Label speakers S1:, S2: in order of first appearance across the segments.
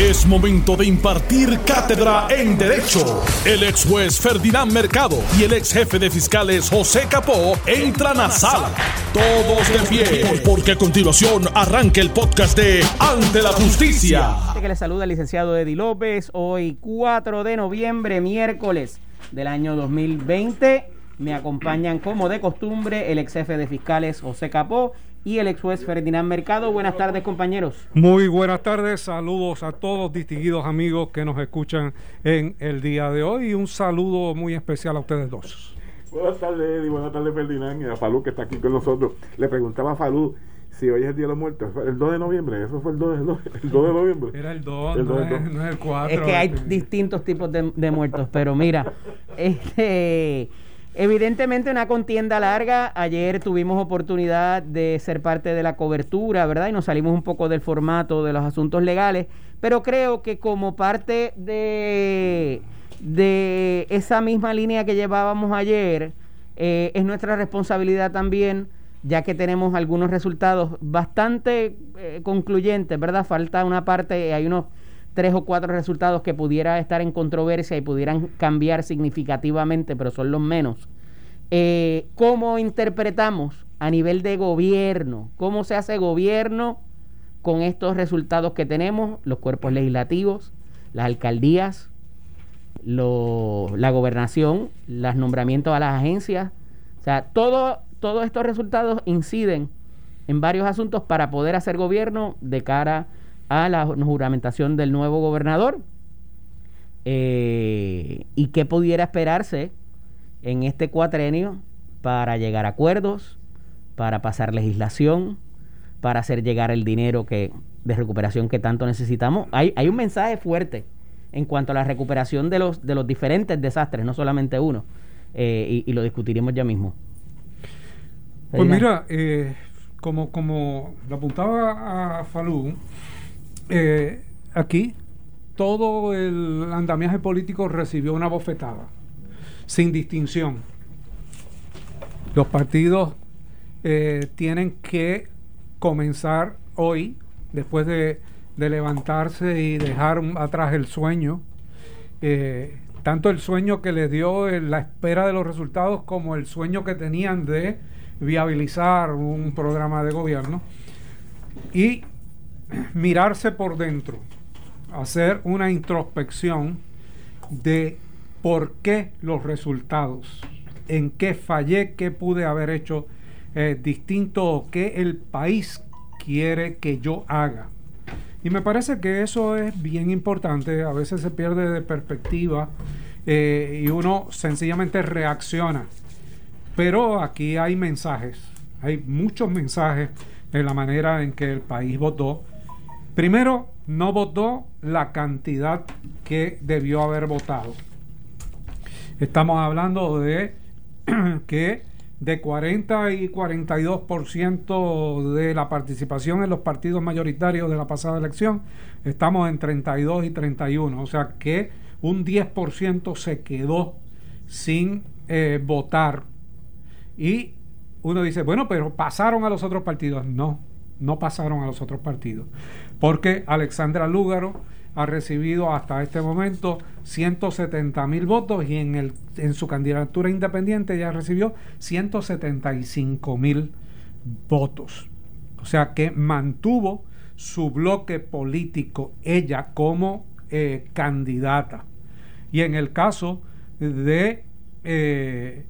S1: Es momento de impartir cátedra en Derecho. El ex juez Ferdinand Mercado y el ex jefe de fiscales José Capó entran a sala. Todos de pie, porque a continuación arranca el podcast de Ante la Justicia.
S2: Que le saluda el licenciado Eddie López. Hoy 4 de noviembre, miércoles del año 2020. Me acompañan como de costumbre el ex jefe de fiscales José Capó y el ex juez Ferdinand Mercado. Buenas tardes, compañeros.
S3: Muy buenas tardes, saludos a todos distinguidos amigos que nos escuchan en el día de hoy y un saludo muy especial a ustedes dos.
S4: Buenas tardes, Eddie, buenas tardes, Ferdinand, y a Falú que está aquí con nosotros. Le preguntaba a Falú si hoy es el Día de los Muertos, el 2 de noviembre, eso fue el 2 de, el 2 de noviembre.
S3: Era el 2, el 2 no, es, no, es, el 4.
S2: Es que hay distintos tipos de, de muertos, pero mira, este Evidentemente una contienda larga. Ayer tuvimos oportunidad de ser parte de la cobertura, ¿verdad? Y nos salimos un poco del formato de los asuntos legales, pero creo que como parte de, de esa misma línea que llevábamos ayer, eh, es nuestra responsabilidad también, ya que tenemos algunos resultados bastante eh, concluyentes, ¿verdad? Falta una parte, hay unos tres o cuatro resultados que pudiera estar en controversia y pudieran cambiar significativamente, pero son los menos. Eh, ¿Cómo interpretamos a nivel de gobierno? ¿Cómo se hace gobierno con estos resultados que tenemos? Los cuerpos legislativos, las alcaldías, la gobernación, los nombramientos a las agencias. O sea, todo, todos estos resultados inciden en varios asuntos para poder hacer gobierno de cara a a la juramentación del nuevo gobernador eh, y qué pudiera esperarse en este cuatrenio para llegar a acuerdos, para pasar legislación, para hacer llegar el dinero que, de recuperación que tanto necesitamos. Hay, hay un mensaje fuerte en cuanto a la recuperación de los, de los diferentes desastres, no solamente uno, eh, y, lo discutiremos ya mismo.
S3: Pues mira, eh, como, como lo apuntaba a Falú, eh, aquí todo el andamiaje político recibió una bofetada, sin distinción. Los partidos eh, tienen que comenzar hoy, después de, levantarse y dejar atrás el sueño, eh, tanto el sueño que les dio la espera de los resultados como el sueño que tenían de viabilizar un programa de gobierno y mirarse por dentro, hacer una introspección de por qué los resultados, en qué fallé, qué pude haber hecho eh, distinto qué el país quiere que yo haga. Y me parece que eso es bien importante, a veces se pierde de perspectiva eh, y uno sencillamente reacciona. Pero aquí hay mensajes, hay muchos mensajes en la manera en que el país votó Primero, no votó la cantidad que debió haber votado. Estamos hablando de que de 40 y 42% de la participación en los partidos mayoritarios de la pasada elección, estamos en 32 y 31. O sea que un 10% se quedó sin eh, votar. Y uno dice, bueno, pero pasaron a los otros partidos. No, no pasaron a los otros partidos porque Alexandra Lúgaro ha recibido hasta este momento 170 mil votos y en, el, en su candidatura independiente ya recibió 175 mil votos. O sea que mantuvo su bloque político ella como eh, candidata. Y en el caso de, eh,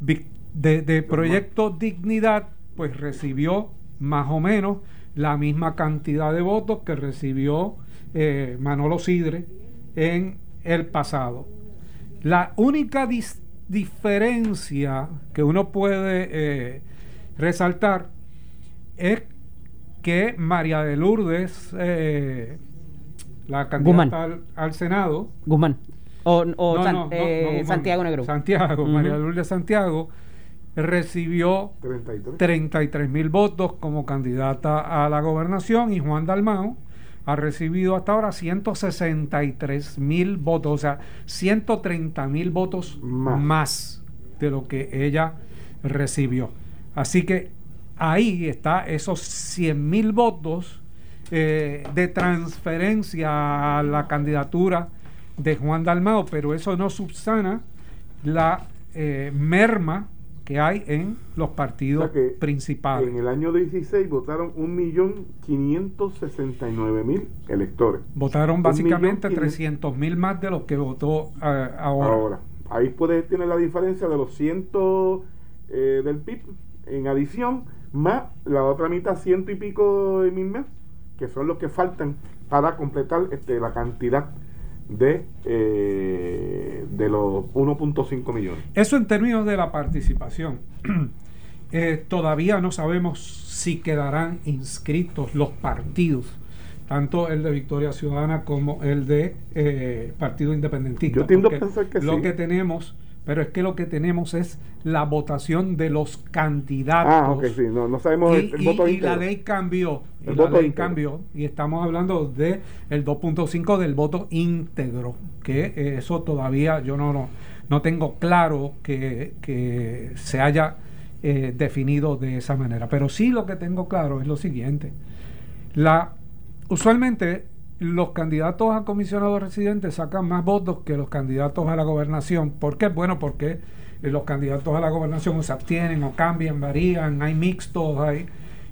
S3: de, de Proyecto Dignidad, pues recibió más o menos la misma cantidad de votos que recibió eh, Manolo Sidre en el pasado. La única diferencia que uno puede eh, resaltar es que María de Lourdes, eh, la candidata al, Senado,
S2: Guzmán, o, Santiago Negro.
S3: Santiago, María de Lourdes Santiago, recibió 33 mil votos como candidata a la gobernación y Juan Dalmao ha recibido hasta ahora 163 mil votos, o sea, 130 mil votos más. de lo que ella recibió. Así que ahí está esos 100 mil votos eh, de transferencia a la candidatura de Juan Dalmao, pero eso no subsana la eh, merma que hay en los partidos principales.
S4: En el año 16 votaron 1.569.000 electores.
S3: Votaron básicamente 300.000 más de los que votó eh, ahora. Ahora,
S4: ahí puedes tener la diferencia de los cientos eh, del PIB en adición, más la otra mitad, ciento y pico de mil más, que son los que faltan para completar este, la cantidad de, eh, de los 1.5 millones.
S3: Eso en términos de la participación. Eh, todavía no sabemos si quedarán inscritos los partidos, tanto el de Victoria Ciudadana como el de eh, Partido Independentista.
S4: Yo tiendo a pensar que
S3: lo que tenemos pero es que lo que tenemos es la votación de los candidatos.
S4: Ah, ok, sí, no, sabemos
S3: y, el, voto y, la ley cambió, el la ley cambió, y estamos hablando de el 2.5 del voto íntegro, que eso todavía yo no, no, no tengo claro que, que se haya eh, definido de esa manera. Pero sí lo que tengo claro es lo siguiente. La, usualmente los candidatos a comisionados residentes sacan más votos que los candidatos a la gobernación. ¿Por qué? Bueno, porque eh, los candidatos a la gobernación se abstienen o cambian, varían, hay mixtos, hay...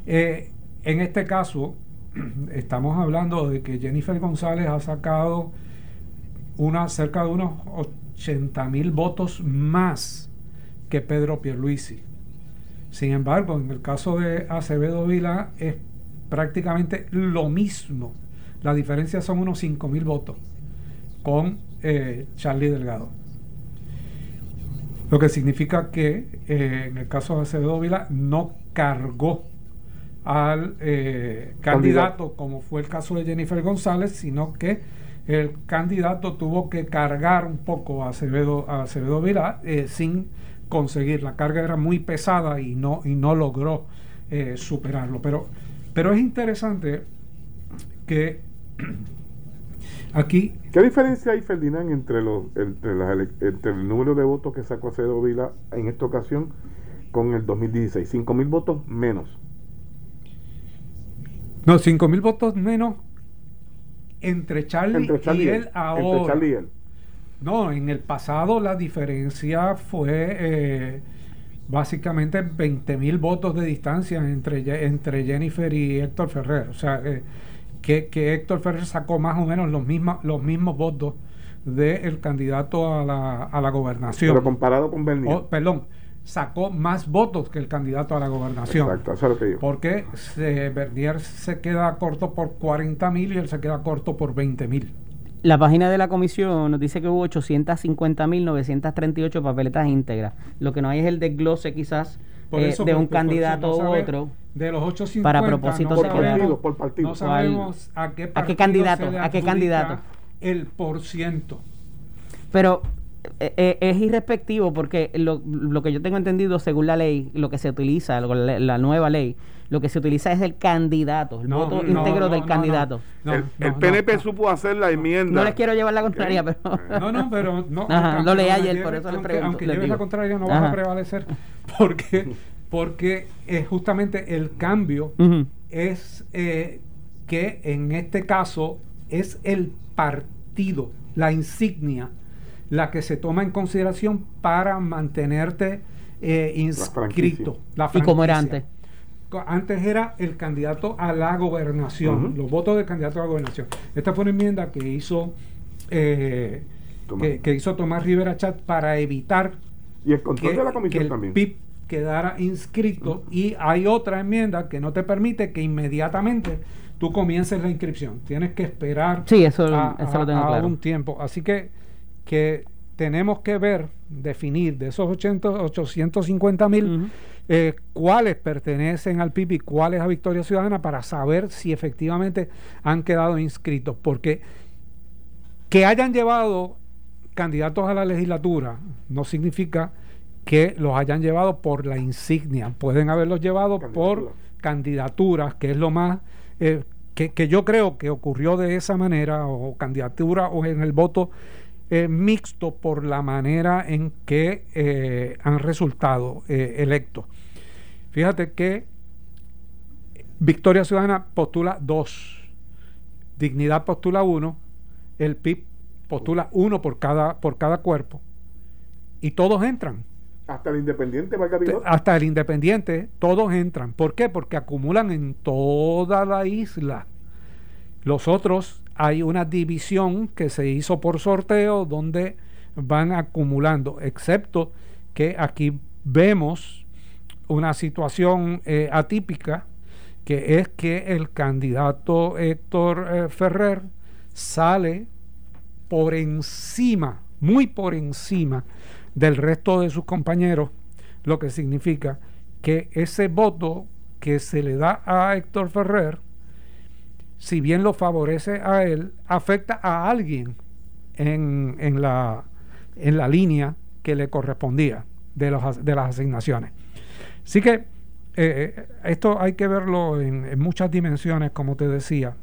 S3: Eh, en este caso, estamos hablando de que Jennifer González ha sacado una, cerca de unos 80 mil votos más que Pedro Pierluisi. Sin embargo, en el caso de Acevedo Vila es prácticamente lo mismo la diferencia son unos 5 mil votos con eh, Charlie Delgado. Lo que significa que eh, en el caso de Acevedo Vila no cargó al eh, candidato, como fue el caso de Jennifer González, sino que el candidato tuvo que cargar un poco a Acevedo, a Acevedo Vila sin conseguir. La carga era muy pesada y no, y no logró superarlo. Pero, pero es interesante que aquí...
S4: ¿Qué diferencia hay, Ferdinand, entre, los, entre, entre el número de votos que sacó Acedo Vila en esta ocasión con el 2016? 5 mil votos menos.
S3: No, 5 mil votos menos entre Charlie, y, él ahora. Entre Charlie y él. No, en el pasado la diferencia fue eh, básicamente 20 mil votos de distancia entre, entre Jennifer y Héctor Ferrer. O sea, eh, que, Héctor Ferrer sacó más o menos los mismos, los mismos votos del candidato a la, a la gobernación.
S4: Pero comparado con Bernier.
S3: Oh, perdón, sacó más votos que el candidato a la gobernación.
S4: Exacto, eso es lo que digo.
S3: Porque se, Bernier se queda corto por 40 mil y él se queda corto por 20 mil.
S2: La página de la comisión nos dice que hubo 850.938 papeletas íntegras. Lo que no hay es el desglose quizás eh, de un candidato u otro
S3: de los 850
S2: para propósito
S3: no,
S4: sabemos, por partido.
S3: no sabemos a qué,
S2: ¿A qué candidato a qué candidato
S3: el por ciento.
S2: Pero eh, eh, es irrespectivo porque lo, lo, que yo tengo entendido según la ley lo que se utiliza la, nueva ley lo que se utiliza es el candidato el voto íntegro del candidato.
S4: el, PNP supo hacer la enmienda.
S2: No les quiero llevar la contraria pero
S3: no no pero no
S2: lo leí ayer por eso le pregunto
S3: aunque lleves la contraria no va a prevalecer porque porque eh, justamente el cambio es eh, que en este caso es el partido, la insignia, la que se toma en consideración para mantenerte eh, inscrito.
S2: La ¿Y como era antes?
S3: Antes era el candidato a la gobernación, los votos del candidato a la gobernación. Esta fue una enmienda que hizo, que, hizo Tomás Rivera Chat para evitar
S4: y el control de la comisión también.
S3: Quedara inscrito. Y hay otra enmienda que no te permite que inmediatamente tú comiences la inscripción. Tienes que esperar
S2: sí, eso, lo tengo
S3: un tiempo. Así que, que tenemos que ver, definir de esos 850 mil eh, cuáles pertenecen al PIB y cuáles a Victoria Ciudadana para saber si efectivamente han quedado inscritos. Porque que hayan llevado candidatos a la legislatura no significa que los hayan llevado por la insignia. Pueden haberlos llevado por candidaturas, que es lo más eh, que, yo creo que ocurrió de esa manera, o candidatura o en el voto eh, mixto por la manera en que eh, han resultado electos. Fíjate que Victoria Ciudadana postula dos Dignidad postula uno, el PIB postula uno por cada, por cada cuerpo, y todos entran.
S4: Hasta el independiente,
S3: Hasta el independiente, todos entran. ¿Por qué? Porque acumulan en toda la isla. Los otros, hay una división que se hizo por sorteo donde van acumulando, excepto que aquí vemos una situación eh, atípica, que es que el candidato Héctor eh, Ferrer sale por encima, muy por encima del resto de sus compañeros, lo que significa que ese voto que se le da a Héctor Ferrer, si bien lo favorece a él, afecta a alguien en, en, la, en la línea que le correspondía de, los, de las asignaciones. Así que eh, eh, esto hay que verlo en, muchas dimensiones, como te decía.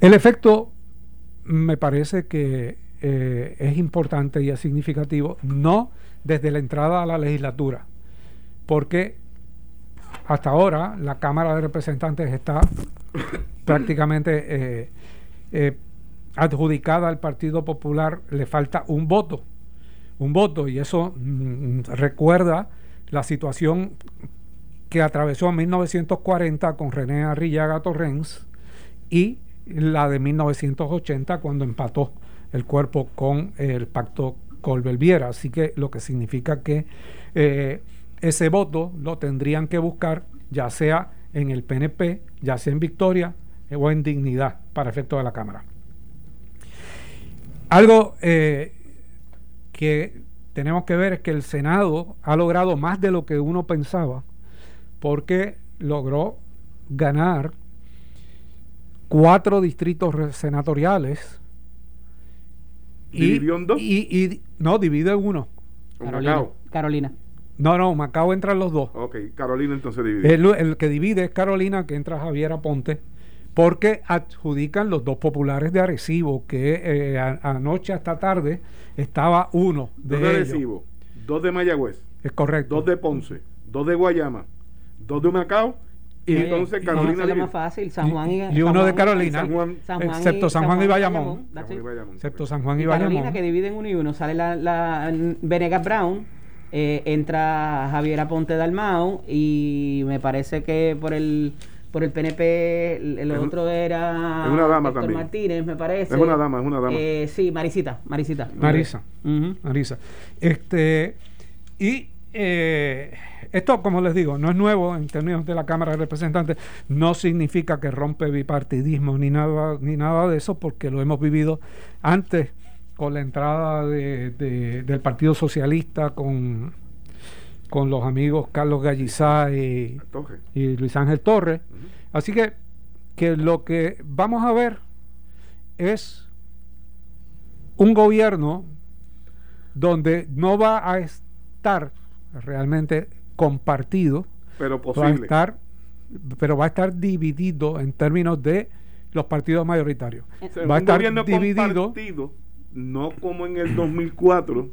S3: El efecto me parece que eh, es importante y es significativo, no desde la entrada a la legislatura, porque hasta ahora la Cámara de Representantes está prácticamente adjudicada al Partido Popular, le falta un voto, un voto, y eso mm, recuerda la situación que atravesó en 1940 con René Arrillaga Torrens y la de 1980 cuando empató el cuerpo con el pacto Colbert-Viera. Así que lo que significa que eh, ese voto lo tendrían que buscar ya sea en el PNP, ya sea en Victoria o en Dignidad para efecto de la Cámara. Algo eh, que tenemos que ver es que el Senado ha logrado más de lo que uno pensaba, porque logró ganar cuatro distritos
S4: senatoriales. ¿Dividió en dos?
S3: Y, no, divide en uno.
S2: Carolina. Carolina.
S3: No, no, Macao entran los dos.
S4: Ok, Carolina entonces divide.
S3: El, el que divide es Carolina, que entra Javier Aponte porque adjudican los dos populares de Arecibo, que eh, anoche hasta tarde estaba uno
S4: de, dos de Arecibo, dos de Mayagüez,
S3: es correcto,
S4: dos de Ponce, dos de Guayama, dos de Macao y entonces Carolina
S2: y, más fácil, San Juan y,
S3: y uno de Carolina, excepto San Juan y Bayamón, excepto San Juan y, Bayamón.
S2: Carolina que dividen uno y uno, sale la, la Venegas Brown, eh, entra Javier Aponte Dalmao y me parece que por el por el PNP, el, otro era
S4: es una dama también.
S2: Martínez, me parece.
S4: Es una dama, es una dama.
S2: Eh, sí, Marisita, Marisita.
S3: Marisa, Marisa. Este, y eh, esto, como les digo, no es nuevo en términos de la Cámara de Representantes, no significa que rompe bipartidismo ni nada, ni nada de eso, porque lo hemos vivido antes con la entrada de, del Partido Socialista, con, con los amigos Carlos Gallizá y, y Luis Ángel Torres. Así que, que lo que vamos a ver es un gobierno donde no va a estar realmente compartido,
S4: pero posible.
S3: Va a estar, pero va a estar dividido en términos de los partidos mayoritarios.
S4: va a estar dividido, no como en el 2004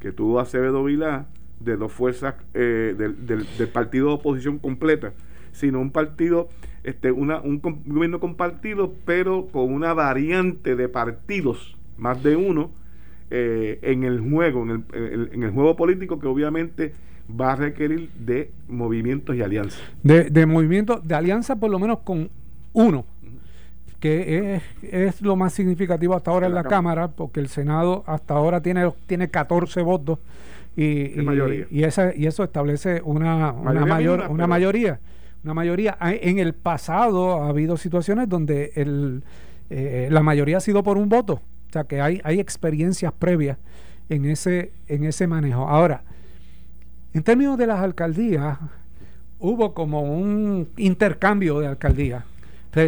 S4: que tuvo Acevedo Vilá de dos fuerzas eh, del, del, del partido de oposición completa sino un partido, este, una, un gobierno compartido, pero con una variante de partidos, más de uno, eh, en el juego, en el, en el juego político que obviamente va a requerir de movimientos y alianzas.
S3: De, de movimientos, de alianza por lo menos con uno, que es, es, lo más significativo hasta ahora en la, Cámara, porque el Senado hasta ahora tiene, tiene 14 votos y, y, y, esa, y eso establece una, una, mayor, una mayoría una mayoría. En el pasado ha habido situaciones donde el, eh, la mayoría ha sido por un voto. O sea que hay, hay experiencias previas en ese, en ese manejo. Ahora, en términos de las alcaldías, hubo como un intercambio de alcaldías.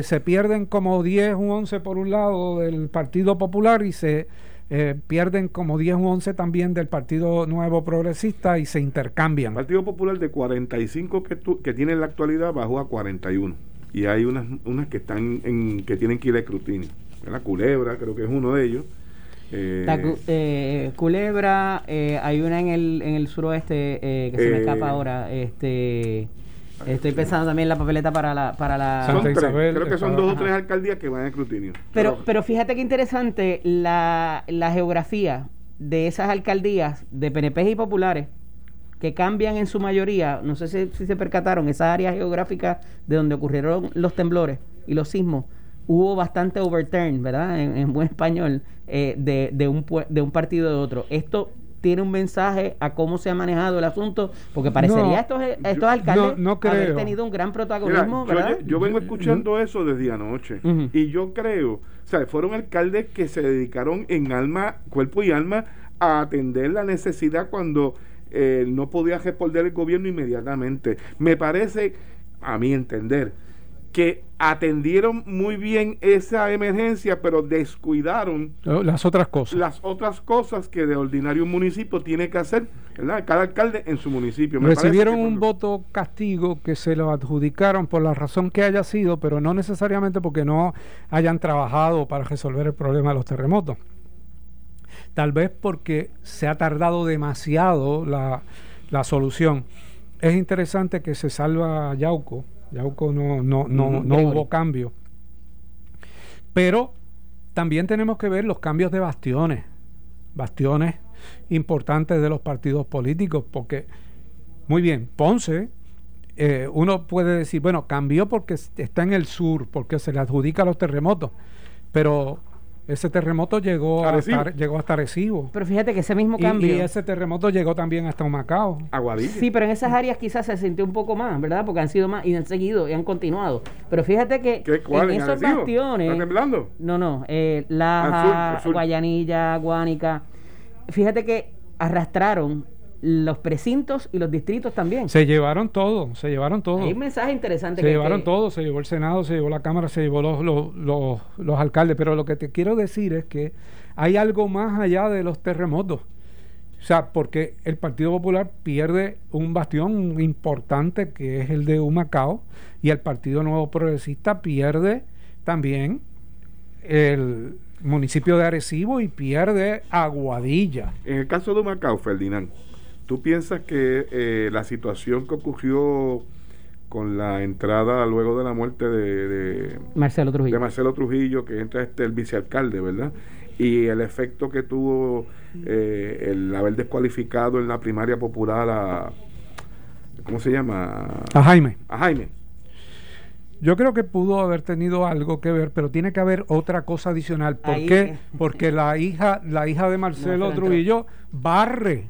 S3: Se pierden como 10, un 11 por un lado del Partido Popular y se eh, pierden como 10 o 11 también del Partido Nuevo Progresista y se intercambian.
S4: El Partido Popular de 45 que, que tiene en la actualidad bajó a 41 y hay unas, unas que están en, que tienen que ir a escrutinio. La Culebra creo que es uno de ellos.
S2: Eh, eh, Culebra, hay una en el, en el suroeste que se me escapa ahora, este Estoy pensando también en la papeleta para la... Para la
S4: son tres, creo que son dos o tres alcaldías que van a escrutinio.
S2: Pero, pero fíjate qué interesante la, la geografía de esas alcaldías de PNP y populares que cambian en su mayoría, no sé si, si se percataron, esas áreas geográficas de donde ocurrieron los temblores y los sismos, hubo bastante overturn, ¿verdad? En, en buen español, eh, de, de, un, de un partido de otro. Esto tiene un mensaje a cómo se ha manejado el asunto, porque parecería
S3: No,
S2: estos, estos
S4: yo-
S2: alcaldes
S3: no- no
S2: haber tenido un gran protagonismo,
S4: yo,
S2: ¿verdad?
S4: yo vengo escuchando eso desde anoche y yo creo, o sea, fueron alcaldes que se dedicaron en alma, cuerpo y alma a atender la necesidad cuando eh, no podía responder el gobierno inmediatamente. Me parece, a mi entender, que atendieron muy bien esa emergencia, pero descuidaron
S3: Las otras cosas.
S4: las otras cosas que de ordinario un municipio tiene que hacer, ¿verdad? Cada alcalde en su municipio. Me
S3: Recibieron
S4: que
S3: un voto castigo que se lo adjudicaron por la razón que haya sido, pero no necesariamente porque no hayan trabajado para resolver el problema de los terremotos. Tal vez porque se ha tardado demasiado la, la solución. Es interesante que se salva Yauco. Yauco no, no, no, hubo cambio. Pero también tenemos que ver los cambios de bastiones. Bastiones importantes de los partidos políticos, porque, muy bien, Ponce, eh, uno puede decir, bueno, cambió porque está en el sur, porque se le adjudica los terremotos, pero ese terremoto llegó
S4: Arecibo.
S3: hasta, llegó hasta Arecibo.
S2: Pero fíjate que ese mismo cambio...
S3: y ese terremoto llegó también hasta Humacao.
S4: Aguadilla.
S2: Sí, pero en esas áreas quizás se sintió un poco más, ¿verdad? Porque han sido más y han seguido y han continuado. Pero fíjate que
S4: ¿Qué, cuál,
S2: en
S4: en
S2: esos
S4: Arecibo?
S2: bastiones...
S4: ¿Está temblando?
S2: No, no, eh, Laja. Guayanilla, Guánica. Fíjate que arrastraron los precintos y los distritos también.
S3: Se llevaron todo, se llevaron todo.
S2: Hay un mensaje interesante
S3: Se
S2: que
S3: llevaron
S2: que-
S3: todo, se llevó el Senado, se llevó la Cámara, se llevó los, los, los, los alcaldes. Pero lo que te quiero decir es que hay algo más allá de los terremotos. O sea, porque el Partido Popular pierde un bastión importante que es el de Humacao y el Partido Nuevo Progresista pierde también el municipio de Arecibo y pierde Aguadilla.
S4: En el caso de Macao, Ferdinand, ¿tú piensas que eh, la situación que ocurrió con la entrada luego de la muerte de, de-
S2: Marcelo Trujillo.
S4: de Marcelo Trujillo, que entra este el vicealcalde, ¿verdad? Y el efecto que tuvo eh, el haber descualificado en la primaria popular a, ¿cómo se llama?
S3: A Jaime.
S4: A Jaime.
S3: Yo creo que pudo haber tenido algo que ver, pero tiene que haber otra cosa adicional. ¿Por
S2: Ahí-
S3: qué? Porque la hija, la hija de Marcelo
S2: No,
S3: Trujillo barre,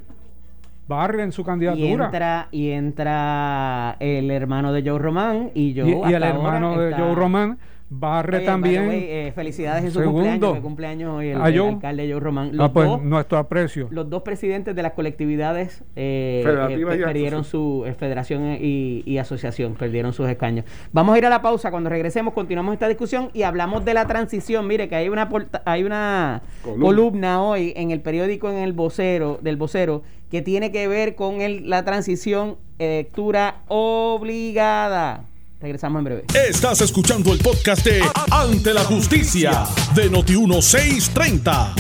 S3: barre en su
S2: y
S3: candidatura.
S2: entra, y entra el hermano de Joe Román y yo
S3: y, y el hermano de Joe Román barre
S2: Oye,
S3: también.
S2: way, eh, felicidades en su
S3: Segundo.
S2: cumpleaños, que cumpleaños hoy el,
S3: A
S2: el alcalde Joe Román. Los,
S3: ah, pues
S2: dos,
S3: nuestro aprecio.
S2: los dos presidentes de las colectividades eh,
S4: Federativas
S2: eh,
S4: y
S2: perdieron su eh, federación y, y asociación, perdieron sus escaños. Vamos a ir a la pausa. Cuando regresemos, continuamos esta discusión y hablamos de la transición. Mire que hay una porta- hay una
S4: Columna.
S2: columna. hoy en el periódico en el vocero del vocero que tiene que ver con el- la transición lectura obligada. Regresamos en breve.
S1: Estás escuchando el podcast de Ante la Justicia de Noti1630.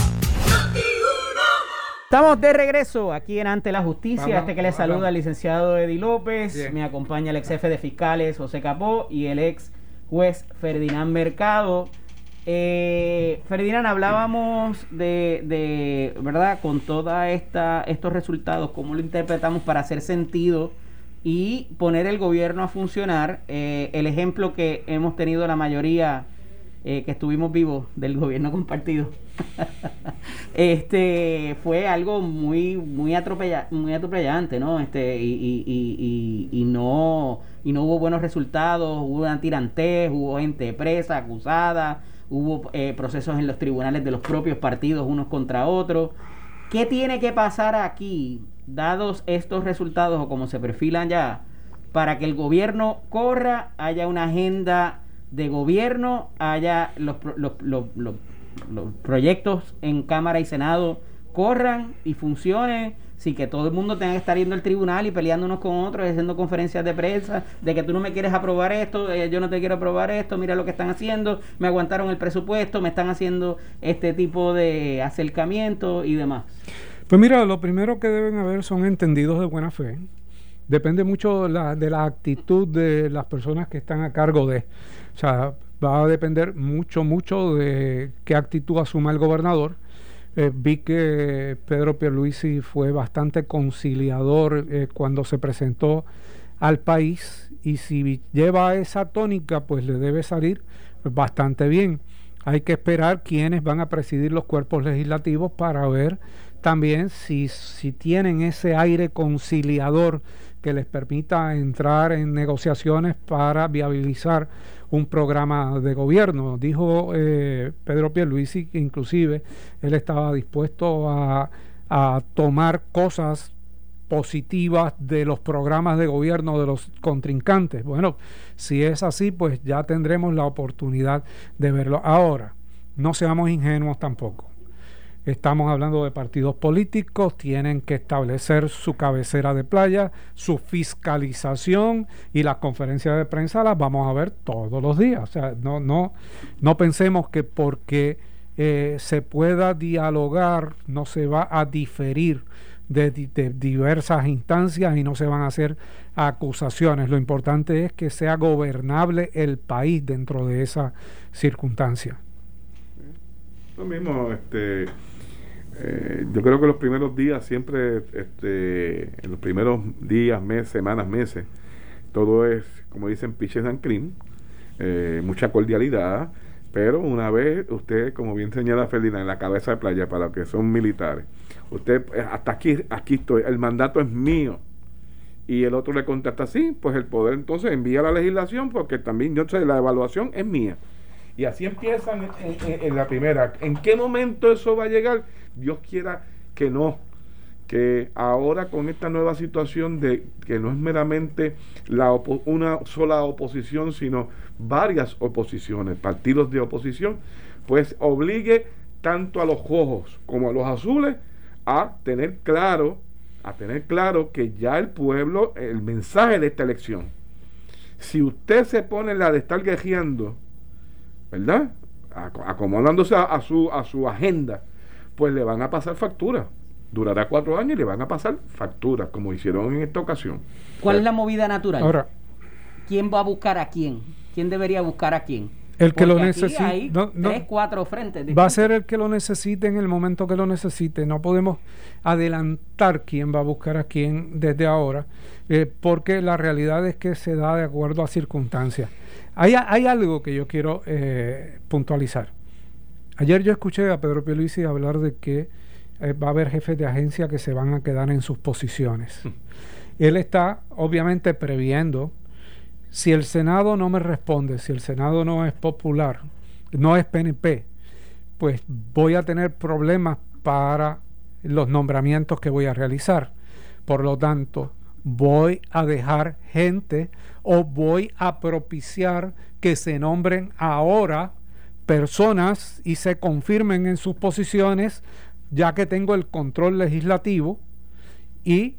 S2: Estamos de regreso aquí en Ante la Justicia.
S3: Vamos,
S2: este que
S3: vamos.
S2: saluda el licenciado Eddie López.
S3: Bien.
S2: Me acompaña el ex jefe de fiscales José Capó y el ex juez Ferdinand Mercado. Eh, Ferdinand, hablábamos de, de, ¿verdad? Con toda esta estos resultados, cómo lo interpretamos para hacer sentido y poner el gobierno a funcionar. Eh, el ejemplo que hemos tenido la mayoría eh, que estuvimos vivos del gobierno compartido. este fue algo muy muy muy atropellante, ¿no? Este y, y, y, y, no y no hubo buenos resultados, hubo una tirantez, hubo gente presa, acusada, hubo eh, procesos en los tribunales de los propios partidos unos contra otros. ¿Qué tiene que pasar aquí, dados estos resultados o como se perfilan ya, para que el gobierno corra, haya una agenda de gobierno, haya los, los, los- los- proyectos en Cámara y Senado corran y funcionen, sin que todo el mundo tenga que estar yendo al tribunal y peleando unos con otros, haciendo conferencias de prensa, de que tú no me quieres aprobar esto, eh, yo no te quiero aprobar esto, mira lo que están haciendo, me aguantaron el presupuesto, me están haciendo este tipo de acercamiento y demás.
S3: Pues mira, lo primero que deben haber son entendidos de buena fe depende mucho de la, de la actitud de las personas que están a cargo de. O sea, va a depender mucho, mucho de qué actitud asuma el gobernador. Eh, vi que Pedro Pierluisi fue bastante conciliador eh, cuando se presentó al país y si lleva esa tónica, pues le debe salir bastante bien. Hay que esperar quiénes van a presidir los cuerpos legislativos para ver también si, si tienen ese aire conciliador que les permita entrar en negociaciones para viabilizar un programa de gobierno. Dijo eh, Pedro Pierluisi que inclusive él estaba dispuesto a, a tomar cosas positivas de los programas de gobierno de los contrincantes. Bueno, si es así, pues ya tendremos la oportunidad de verlo. Ahora, no seamos ingenuos tampoco. Estamos hablando de partidos políticos, tienen que establecer su cabecera de playa, su fiscalización y las conferencias de prensa las vamos a ver todos los días. O sea, no, no, no pensemos que porque eh, se pueda dialogar no se va a diferir de, de, diversas instancias y no se van a hacer acusaciones. Lo importante es que sea gobernable el país dentro de esa circunstancia.
S4: Lo mismo, este eh, yo creo que los primeros días siempre, este, en los primeros días, meses, semanas, meses, todo es, como dicen, pitches and cream, eh, mucha cordialidad, pero una vez usted, como bien señala Felina, en la cabeza de playa, para los que son militares, usted, eh, hasta aquí, aquí estoy, el mandato es mío. Y el otro le contesta así, pues el poder entonces envía la legislación porque también yo sé, la evaluación es mía. Y así empiezan en la primera. ¿En qué momento eso va a llegar? Dios quiera que no, que ahora con esta nueva situación de que no es meramente una sola oposición, sino varias oposiciones, partidos de oposición, pues obligue tanto a los rojos como a los azules a tener claro, a tener claro que ya el pueblo, el mensaje de esta elección, si usted se pone la de estar guerreando, ¿verdad? Acomodándose a su, a su agenda, pues le van a pasar factura. Durará cuatro años y le van a pasar facturas, como hicieron en esta ocasión.
S2: ¿Cuál es la movida natural? Ahora, ¿quién va a buscar a quién? ¿Quién debería buscar a quién?
S3: El que lo necesite.
S2: Hay tres, cuatro frentes.
S3: Va a ser el que lo necesite en el momento que lo necesite. No podemos adelantar quién va a buscar a quién desde ahora, eh, porque la realidad es que se da de acuerdo a circunstancias. Hay, hay algo que yo quiero eh, puntualizar. Ayer yo escuché a Pedro Pierluisi hablar de que eh, va a haber jefes de agencia que se van a quedar en sus posiciones. Hmm. Él está obviamente previendo, si el Senado no me responde, si el Senado no es popular, no es PNP, pues voy a tener problemas para los nombramientos que voy a realizar. Por lo tanto, voy a dejar gente o voy a propiciar que se nombren ahora personas y se confirmen en sus posiciones, ya que tengo el control legislativo, y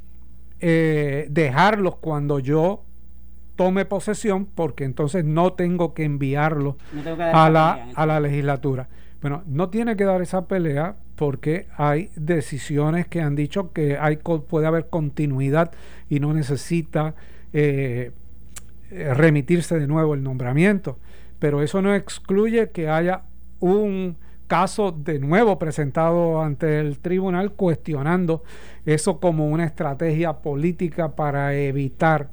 S3: eh, dejarlos cuando yo tome posesión, porque entonces no tengo que enviarlo a, la, a la legislatura. Bueno, no tiene que dar esa pelea porque hay decisiones que han dicho que hay, puede haber continuidad y no necesita eh, eh, remitirse de nuevo el nombramiento pero eso no excluye que haya un caso de nuevo presentado ante el tribunal cuestionando eso como una estrategia política para evitar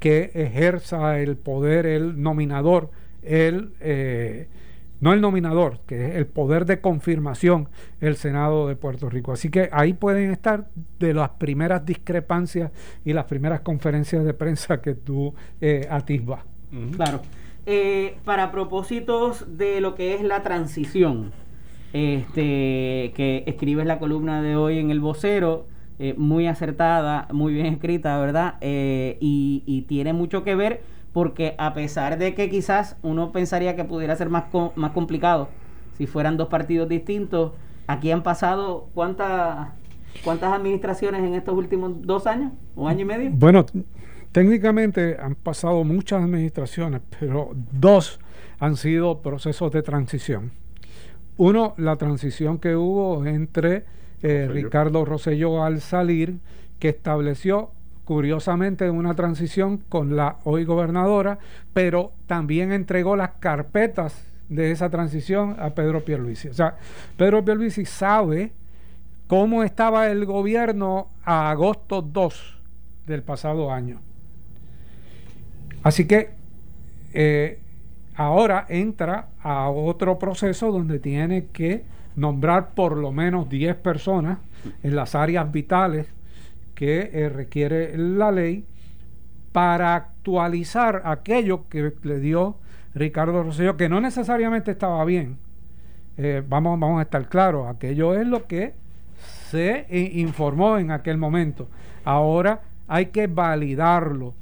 S3: que ejerza el poder el nominador, el eh, no el nominador, que es el poder de confirmación, el Senado de Puerto Rico. Así que ahí pueden estar de las primeras discrepancias y las primeras conferencias de prensa que tú eh, atisbas.
S2: Claro. Eh, para propósitos de lo que es la transición, este, que escribes la columna de hoy en el vocero, eh, muy acertada, muy bien escrita, ¿verdad? Eh, y, tiene mucho que ver porque a pesar de que quizás uno pensaría que pudiera ser más, más complicado si fueran dos partidos distintos, aquí han pasado cuántas cuántas administraciones en estos últimos dos años, un año y medio.
S3: Bueno, Técnicamente han pasado muchas administraciones, pero dos han sido procesos de transición. Uno, la transición que hubo entre eh, Ricardo Rosselló al salir, que estableció curiosamente una transición con la hoy gobernadora, pero también entregó las carpetas de esa transición a Pedro Pierluisi. O sea, Pedro Pierluisi sabe cómo estaba el gobierno a agosto 2 del pasado año. Así que eh, ahora entra a otro proceso donde tiene que nombrar por lo menos 10 personas en las áreas vitales que eh, requiere la ley para actualizar aquello que le dio Ricardo Rosselló, que no necesariamente estaba bien. Eh, vamos, vamos a estar claros, aquello es lo que se informó en aquel momento. Ahora hay que validarlo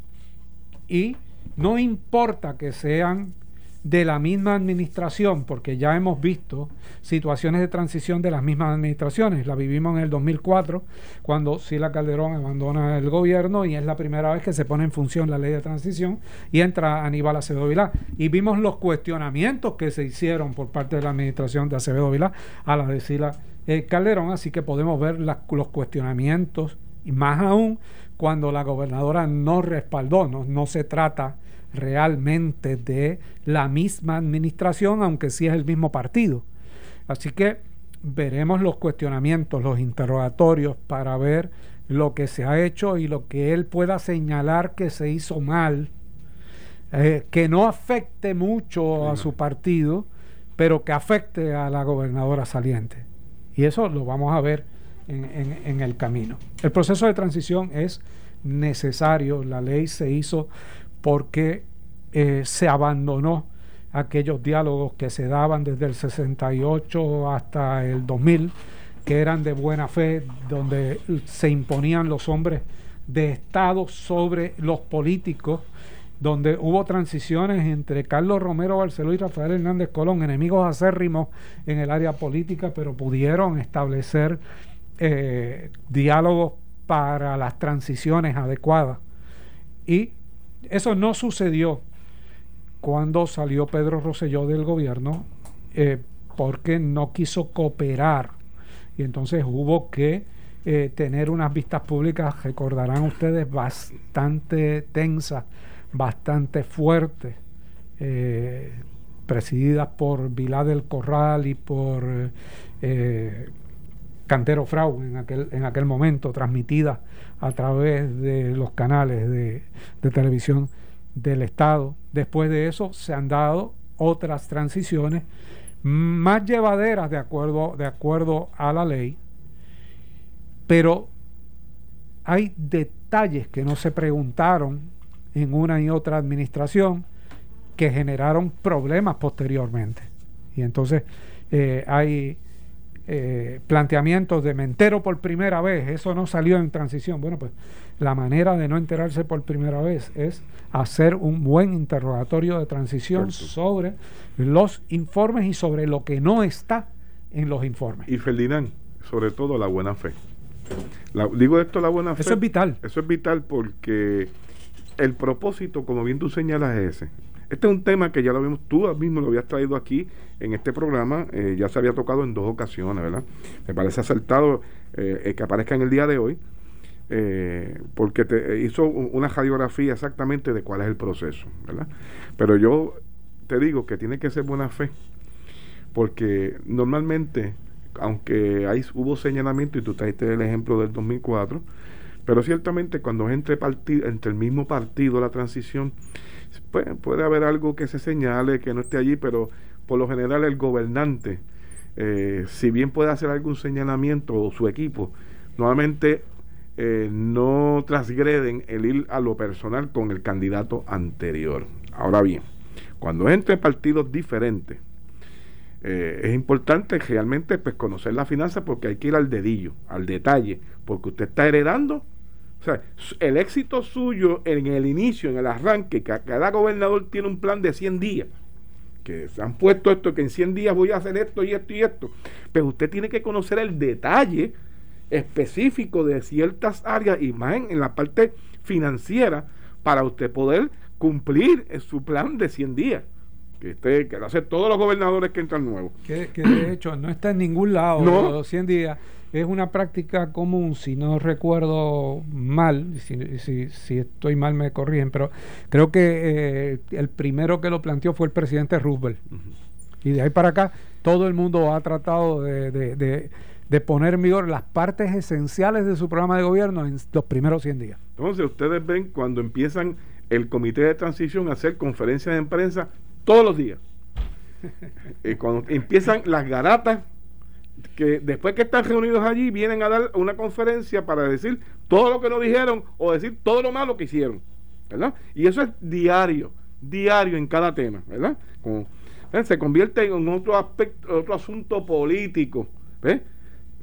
S3: y no importa que sean de la misma administración, porque ya hemos visto situaciones de transición de las mismas administraciones. La vivimos en el 2004, cuando Sila Calderón abandona el gobierno y es la primera vez que se pone en función la ley de transición y entra Aníbal Acevedo Vilá. Y vimos los cuestionamientos que se hicieron por parte de la administración de Acevedo Vilá a la de Sila eh, Calderón, así que podemos ver los cuestionamientos y más aún cuando la gobernadora no respaldó, no, no se trata realmente de la misma administración, aunque sí es el mismo partido. Así que veremos los cuestionamientos, los interrogatorios para ver lo que se ha hecho y lo que él pueda señalar que se hizo mal, eh, que no afecte mucho a su partido, pero que afecte a la gobernadora saliente. Y eso lo vamos a ver en, en el camino. El proceso de transición es necesario, la ley se hizo porque eh, se abandonó aquellos diálogos que se daban desde el 68 hasta el 2000, que eran de buena fe, donde se imponían los hombres de Estado sobre los políticos, donde hubo transiciones entre Carlos Romero Barceló y Rafael Hernández Colón, enemigos acérrimos en el área política, pero pudieron establecer eh, diálogos para las transiciones adecuadas. Y eso no sucedió cuando salió Pedro Rosselló del gobierno eh, porque no quiso cooperar. Y entonces hubo que eh, tener unas vistas públicas, recordarán ustedes, bastante tensas, bastante fuertes, eh, presididas por Vilá del Corral y por Cantero Frau en aquel, en aquel momento, transmitidas a través de los canales de, de televisión del Estado. Después de eso se han dado otras transiciones más llevaderas de acuerdo, de acuerdo a la ley, pero hay detalles que no se preguntaron en una y otra administración que generaron problemas posteriormente. Y entonces eh, hay eh, planteamientos de me entero por primera vez, eso no salió en transición. Bueno, pues la manera de no enterarse por primera vez es hacer un buen interrogatorio de transición sobre los informes y sobre lo que no está en los informes.
S4: Y Ferdinand, sobre todo la buena fe. digo esto, la buena fe.
S3: Eso es vital.
S4: Eso es vital porque el propósito, como bien tú señalas, es ese. Este es un tema que ya lo vimos, tú mismo lo habías traído aquí en este programa, eh, ya se había tocado en dos ocasiones, ¿verdad? Me parece acertado eh, que aparezca en el día de hoy, eh, porque te hizo una radiografía exactamente de cuál es el proceso, ¿verdad? Pero yo te digo que tiene que ser buena fe, porque normalmente, aunque hay, hubo señalamiento, y tú trajiste el ejemplo del 2004, pero ciertamente cuando es entre, entre el mismo partido la transición, pues, puede haber algo que se señale, que no esté allí, pero por lo general el gobernante, eh, si bien puede hacer algún señalamiento o su equipo, nuevamente eh, no transgreden el ir a lo personal con el candidato anterior. Ahora bien, cuando entre partidos diferentes, eh, es importante realmente pues, conocer la finanza porque hay que ir al dedillo, al detalle, porque usted está heredando o sea, el éxito suyo en el inicio, en el arranque, que cada gobernador tiene un plan de 100 días, que se han puesto esto, que en 100 días voy a hacer esto y esto y esto, pero usted tiene que conocer el detalle específico de ciertas áreas y más en, la parte financiera para usted poder cumplir su plan de 100 días. que esté, que lo hacen todos los gobernadores que entran nuevos.
S3: Que, de hecho no está en ningún lado
S4: no.
S3: los 100 días. Es una práctica común, si no recuerdo mal, si, si, si estoy mal me corrigen, pero creo que eh, el primero que lo planteó fue el presidente Roosevelt. Y de ahí para acá todo el mundo ha tratado de, de, de, poner en vigor las partes esenciales de su programa de gobierno en los primeros 100 días.
S4: Entonces ustedes ven cuando empiezan el comité de transición a hacer conferencias de prensa todos los días. y cuando empiezan las garatas, que después que están reunidos allí, vienen a dar una conferencia para decir todo lo que no dijeron o decir todo lo malo que hicieron. ¿verdad? Y eso es diario, diario en cada tema, ¿verdad? se convierte en otro aspecto, otro asunto político. ¿ves?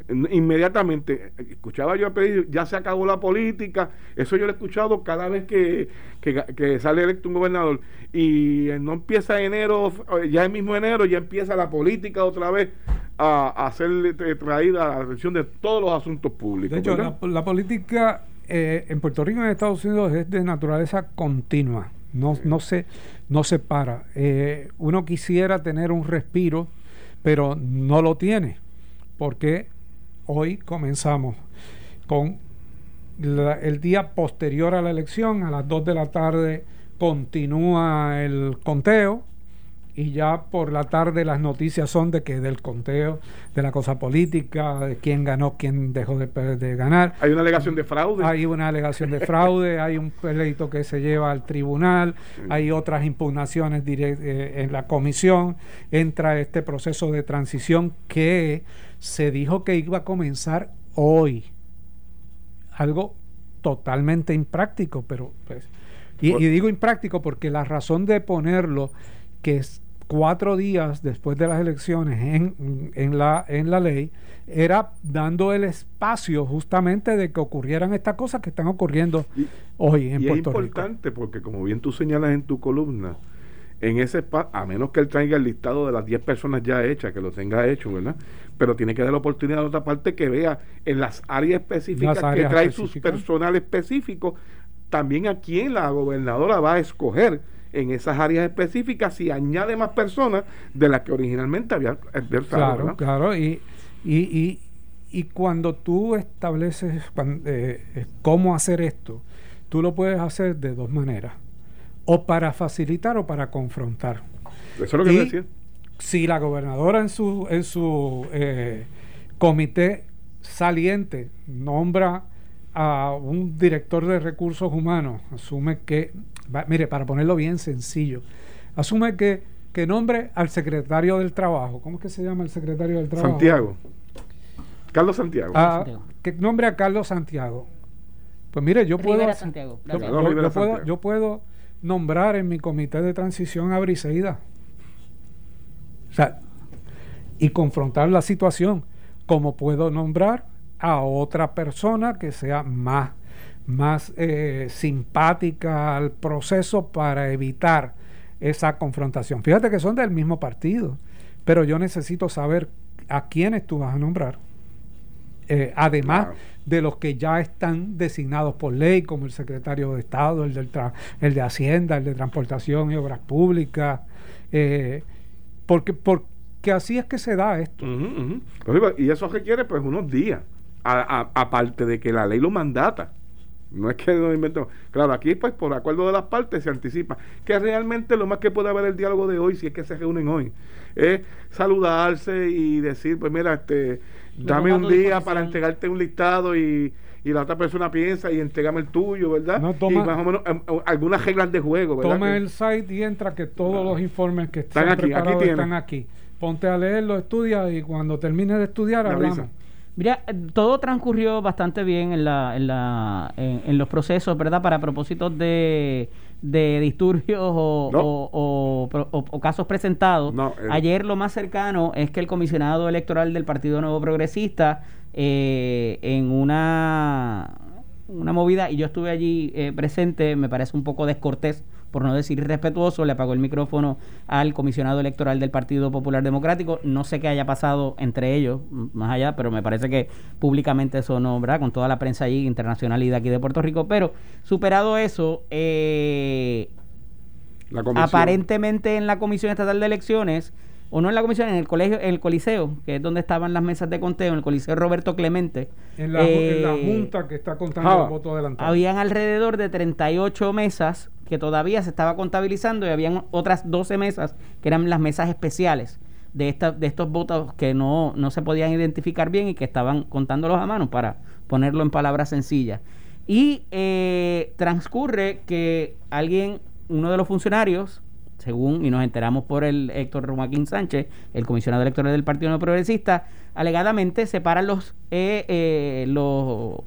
S4: Inmediatamente escuchaba yo a pedir ya se acabó la política eso yo lo he escuchado cada vez que, que, sale electo un gobernador y no empieza enero ya el mismo enero ya empieza la política otra vez a, a ser traída a la atención de todos los asuntos públicos
S3: de hecho la, política eh, en Puerto Rico y en Estados Unidos es de naturaleza continua no, no se no se para. Eh, uno quisiera tener un respiro pero no lo tiene porque hoy comenzamos con el día posterior a la elección, a las 2 de la tarde continúa el conteo y ya por la tarde las noticias son de que del conteo, de la cosa política, de quién ganó, quién dejó de, ganar.
S4: Hay una alegación de fraude.
S3: Hay una alegación de fraude, hay un pleito que se lleva al tribunal, hay otras impugnaciones eh, en la comisión, entra este proceso de transición que se dijo que iba a comenzar hoy. Algo totalmente impráctico, pero pues, y, digo impráctico porque la razón de ponerlo, que es cuatro días después de las elecciones en, en, la, en la ley, era dando el espacio justamente de que ocurrieran estas cosas que están ocurriendo hoy en Puerto
S4: Rico. Es importante porque, como bien tú señalas en tu columna, en ese espacio, a menos que él traiga el listado de las 10 personas ya hechas, que lo tenga hecho, ¿verdad? Pero tiene que dar la oportunidad a otra parte que vea en las áreas específicas que trae sus personal específicos, también a quién la gobernadora va a escoger en esas áreas específicas si añade más personas de las que originalmente había
S3: adversado. Claro, claro, y, y, y, y, cuando tú estableces eh, cómo hacer esto, tú lo puedes hacer de dos maneras o para facilitar o para confrontar.
S4: Eso es lo que decía.
S3: Si la gobernadora en su, en su eh, comité saliente nombra a un director de recursos humanos, asume que, mire, para ponerlo bien sencillo, asume que, que nombre al secretario del trabajo. ¿Cómo es que se llama el secretario del trabajo?
S4: Santiago. Carlos Santiago.
S3: Ah, que nombre a Carlos Santiago. Pues mire, yo puedo, puedo, yo puedo nombrar en mi comité de transición a Briseida. O sea, y confrontar la situación. Como puedo nombrar a otra persona que sea más, más eh, simpática al proceso para evitar esa confrontación. Fíjate que son del mismo partido, pero yo necesito saber a quiénes tú vas a nombrar. Eh, además de los que ya están designados por ley, como el secretario de Estado, el, del el de Hacienda, el de Transportación y Obras Públicas, eh, porque, porque así es que se da esto.
S4: Y eso requiere pues unos días, aparte de que la ley lo mandata. No es que no inventó. Claro, aquí pues por acuerdo de las partes se anticipa que realmente lo más que puede haber el diálogo de hoy, si es que se reúnen hoy, es saludarse y decir, pues mira, este dame un día para entregarte un listado y, y, la otra persona piensa y entregame el tuyo, ¿verdad? y más o menos em, em, algunas reglas de juego,
S3: ¿verdad? Toma el site y entra que todos los informes que están aquí, aquí están aquí. Ponte a leerlo, estudia y cuando termines de estudiar hablamos.
S2: Mira, todo transcurrió bastante bien en, la, en, la, en, los procesos, ¿verdad? Para propósitos de, de disturbios o, o, casos presentados. Ayer lo más cercano es que el comisionado electoral del Partido Nuevo Progresista, eh, en una, una movida, y yo estuve allí eh, presente, me parece un poco descortés por no decir irrespetuoso, le apagó el micrófono al comisionado electoral del Partido Popular Democrático. No sé qué haya pasado entre ellos, más allá, pero me parece que públicamente eso no, ¿verdad? Con toda la prensa allí, internacional y de aquí de Puerto Rico. Pero superado eso, eh, aparentemente en la Comisión Estatal de Elecciones, o no en la comisión, en el colegio, en el Coliseo, que es donde estaban las mesas de conteo, en el Coliseo Roberto Clemente.
S3: En la, eh, Junta que está contando ah, los votos adelantados.
S2: Habían alrededor de 38 mesas que todavía se estaba contabilizando y habían otras 12 mesas que eran las mesas especiales de, esta, de estos votos que no, no se podían identificar bien y que estaban contándolos a mano para ponerlo en palabras sencillas. Y eh, transcurre que alguien, uno de los funcionarios, según, y nos enteramos por el Héctor Romaquín Sánchez, el comisionado electoral del Partido No Progresista, alegadamente separan los, eh, eh, los,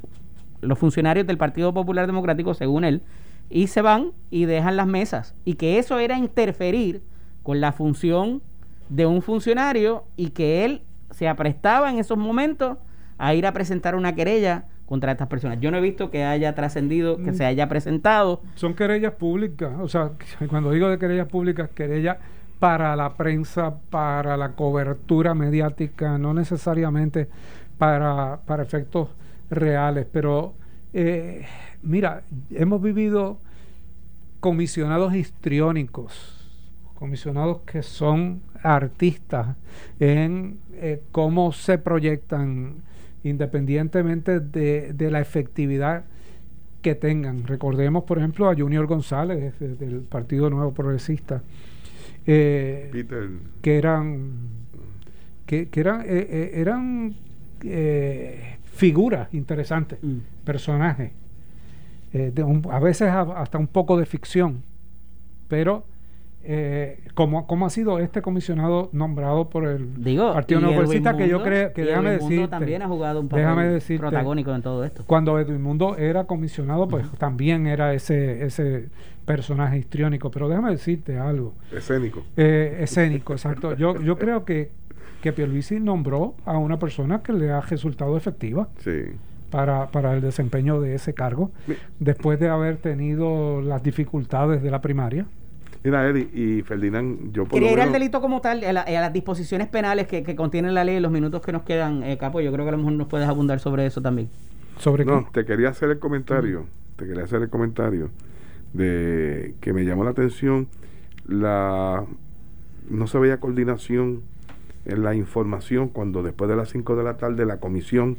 S2: los funcionarios del Partido Popular Democrático, según él, y se van y dejan las mesas. Y que eso era interferir con la función de un funcionario y que él se aprestaba en esos momentos a ir a presentar una querella contra estas personas. Yo no he visto que haya trascendido, que se haya presentado.
S3: Son querellas públicas, o sea, cuando digo de querellas públicas, querellas para la prensa, para la cobertura mediática, no necesariamente para, para efectos reales, pero eh, mira, hemos vivido comisionados histriónicos, comisionados que son artistas en eh, cómo se proyectan independientemente de, la efectividad que tengan. Recordemos, por ejemplo, a Junior González del Partido Nuevo Progresista, eh, que eran que, eran eh, eh, eran figuras interesantes, mm. personajes, a veces hasta un poco de ficción, pero eh, ¿cómo, ha sido este comisionado nombrado por el Partido Progresista que yo creo que déjame decir
S2: también ha jugado un papel protagónico en todo esto.
S3: cuando Edwin Mundo era comisionado pues también era ese ese personaje histriónico pero déjame decirte algo.
S4: Escénico.
S3: Eh, escénico exacto. Yo yo creo que que Pierluisi nombró a una persona que le ha resultado efectiva.
S4: Sí
S3: para, para el desempeño de ese cargo después de haber tenido las dificultades de la primaria
S4: Mira, Eddie y Ferdinand, yo
S2: por Quería ir al delito como tal, a, las disposiciones penales que, que contiene la ley en los minutos que nos quedan, eh, Capo. Yo creo que a lo mejor nos puedes abundar sobre eso también.
S3: ¿Sobre
S4: no, te quería hacer el comentario, te quería hacer el comentario de que me llamó la atención la no se veía coordinación en la información cuando después de las 5 de la tarde la comisión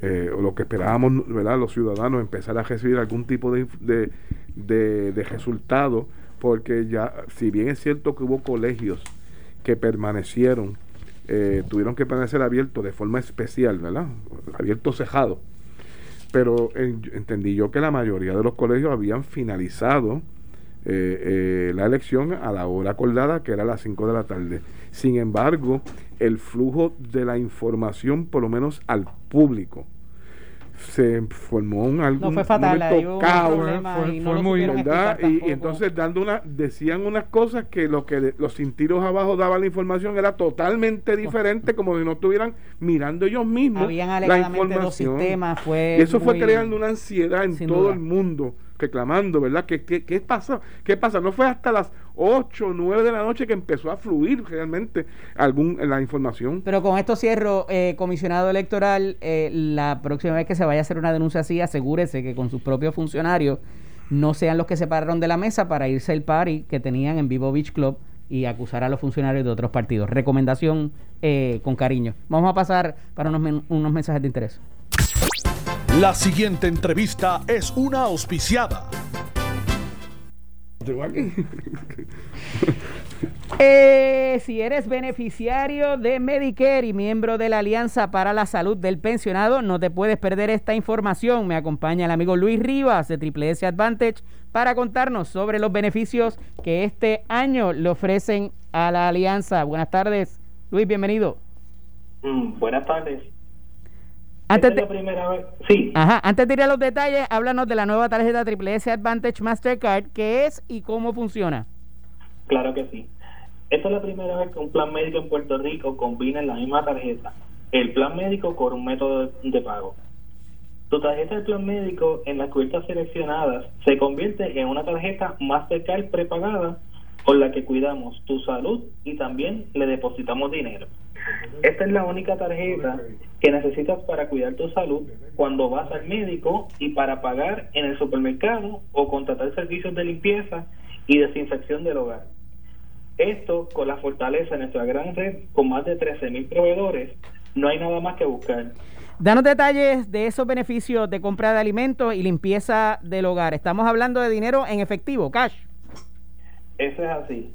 S4: eh, o lo que esperábamos ¿verdad? los ciudadanos empezar a recibir algún tipo de, de, de, resultado porque ya, si bien es cierto que hubo colegios que permanecieron, eh, tuvieron que permanecer abiertos de forma especial, ¿verdad? Abiertos cejados. Pero entendí yo que la mayoría de los colegios habían finalizado eh, eh, la elección a la hora acordada, que era a las 5 de la tarde. Sin embargo, el flujo de la información, por lo menos al público, se formó un algún
S2: fue fatal,
S3: fue, muy
S4: verdad y, entonces dando una decían unas cosas que lo que los cintiros abajo daban la información era totalmente diferente como si no estuvieran mirando ellos mismos
S2: habían la información. sistemas fue
S4: y eso fue creando una ansiedad en todo el mundo reclamando, ¿verdad? ¿Qué, qué, qué pasa? ¿Qué pasa? No fue hasta las 8 o 9 de la noche que empezó a fluir realmente algún, la información.
S2: Pero con esto cierro, eh, comisionado electoral, eh, la próxima vez que se vaya a hacer una denuncia así, asegúrese que con sus propios funcionarios no sean los que se pararon de la mesa para irse al party que tenían en Vivo Beach Club y acusar a los funcionarios de otros partidos. Recomendación eh, con cariño. Vamos a pasar para unos, unos mensajes de interés.
S1: La siguiente entrevista es una auspiciada.
S2: Eh, si eres beneficiario de Medicare y miembro de la Alianza para la Salud del Pensionado, no te puedes perder esta información. Me acompaña el amigo Luis Rivas de Triple S Advantage para contarnos sobre los beneficios que este año le ofrecen a la Alianza. Buenas tardes, Luis, bienvenido.
S5: Mm, buenas tardes.
S2: Antes de, primera vez. Sí. Ajá, antes de ir a los detalles, háblanos de la nueva tarjeta Triple S Advantage Mastercard, qué es y cómo funciona.
S5: Claro que sí. Esta es la primera vez que un plan médico en Puerto Rico combina en la misma tarjeta el plan médico con un método de pago. Tu tarjeta de plan médico en las cubiertas seleccionadas se convierte en una tarjeta Mastercard prepagada con la que cuidamos tu salud y también le depositamos dinero. Esta es la única tarjeta que necesitas para cuidar tu salud cuando vas al médico y para pagar en el supermercado o contratar servicios de limpieza y desinfección del hogar. Esto, con la fortaleza de nuestra gran red, con más de 13.000 proveedores, no hay nada más que buscar.
S2: Danos detalles de esos beneficios de compra de alimentos y limpieza del hogar. Estamos hablando de dinero en efectivo, cash.
S5: Eso es así.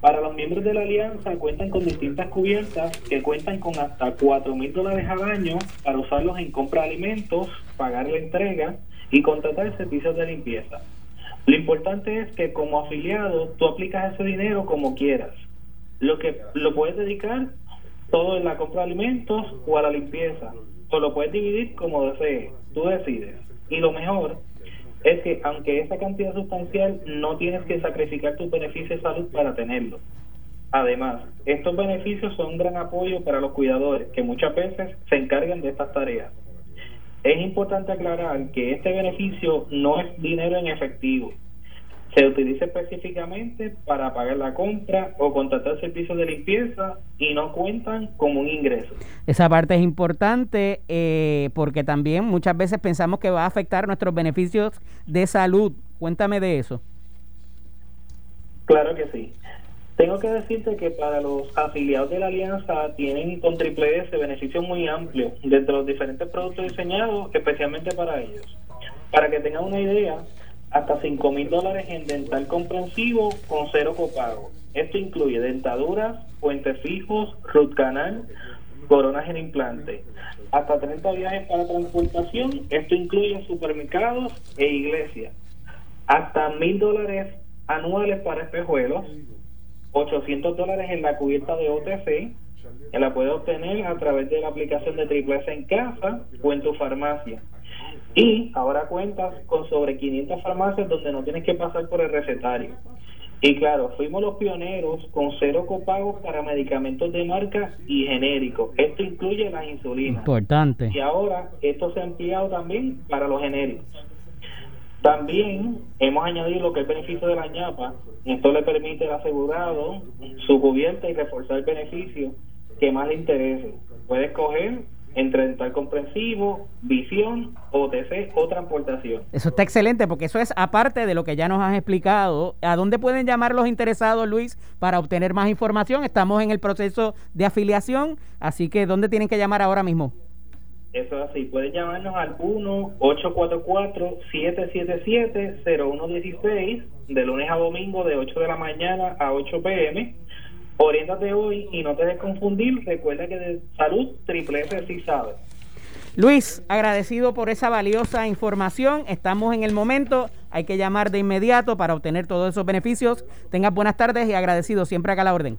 S5: Para los miembros de la alianza cuentan con distintas cubiertas que cuentan con hasta 4 mil dólares al año para usarlos en compra de alimentos, pagar la entrega y contratar servicios de limpieza. Lo importante es que como afiliado tú aplicas ese dinero como quieras. Lo que lo puedes dedicar todo en la compra de alimentos o a la limpieza. O lo puedes dividir como desees. Tú decides. Y lo mejor es que aunque esa cantidad sustancial no tienes que sacrificar tu beneficio de salud para tenerlo. Además, estos beneficios son un gran apoyo para los cuidadores que muchas veces se encargan de estas tareas. Es importante aclarar que este beneficio no es dinero en efectivo. Se utiliza específicamente para pagar la compra o contratar servicios de limpieza y no cuentan como un ingreso.
S2: Esa parte es importante eh, porque también muchas veces pensamos que va a afectar nuestros beneficios de salud. Cuéntame de eso.
S5: Claro que sí. Tengo que decirte que para los afiliados de la alianza tienen con Triple S beneficios muy amplios desde los diferentes productos diseñados especialmente para ellos. Para que tengan una idea, hasta 5 mil dólares en dental comprensivo con cero copago. Esto incluye dentaduras, puentes fijos, root canal, coronas en implante. Hasta 30 viajes para transportación. Esto incluye supermercados e iglesias. Hasta mil dólares anuales para espejuelos 800 dólares en la cubierta de OTC, que la puedes obtener a través de la aplicación de Triple S en casa o en tu farmacia. Y ahora cuentas con sobre 500 farmacias donde no tienes que pasar por el recetario. Y claro, fuimos los pioneros con cero copagos para medicamentos de marca y genéricos. Esto incluye las insulinas.
S2: Importante.
S5: Y ahora esto se ha ampliado también para los genéricos. También hemos añadido lo que es el beneficio de la ñapa. Esto le permite al asegurado su cubierta y reforzar el beneficio que más le interese. Puede escoger entre dental comprensivo, visión, OTC o transportación.
S2: Eso está excelente porque eso es aparte de lo que ya nos has explicado. ¿A dónde pueden llamar los interesados, Luis, para obtener más información? Estamos en el proceso de afiliación, así que ¿dónde tienen que llamar ahora mismo?
S5: Eso es así. Pueden llamarnos al 1-844-777-0116 de lunes a domingo de 8 de la mañana a 8 pm. Oriéntate hoy y no te des confundir. Recuerda que de salud triple S sí sabe.
S2: Luis, agradecido por esa valiosa información. Estamos en el momento. Hay que llamar de inmediato para obtener todos esos beneficios. Tengas buenas tardes y agradecido siempre acá a la orden.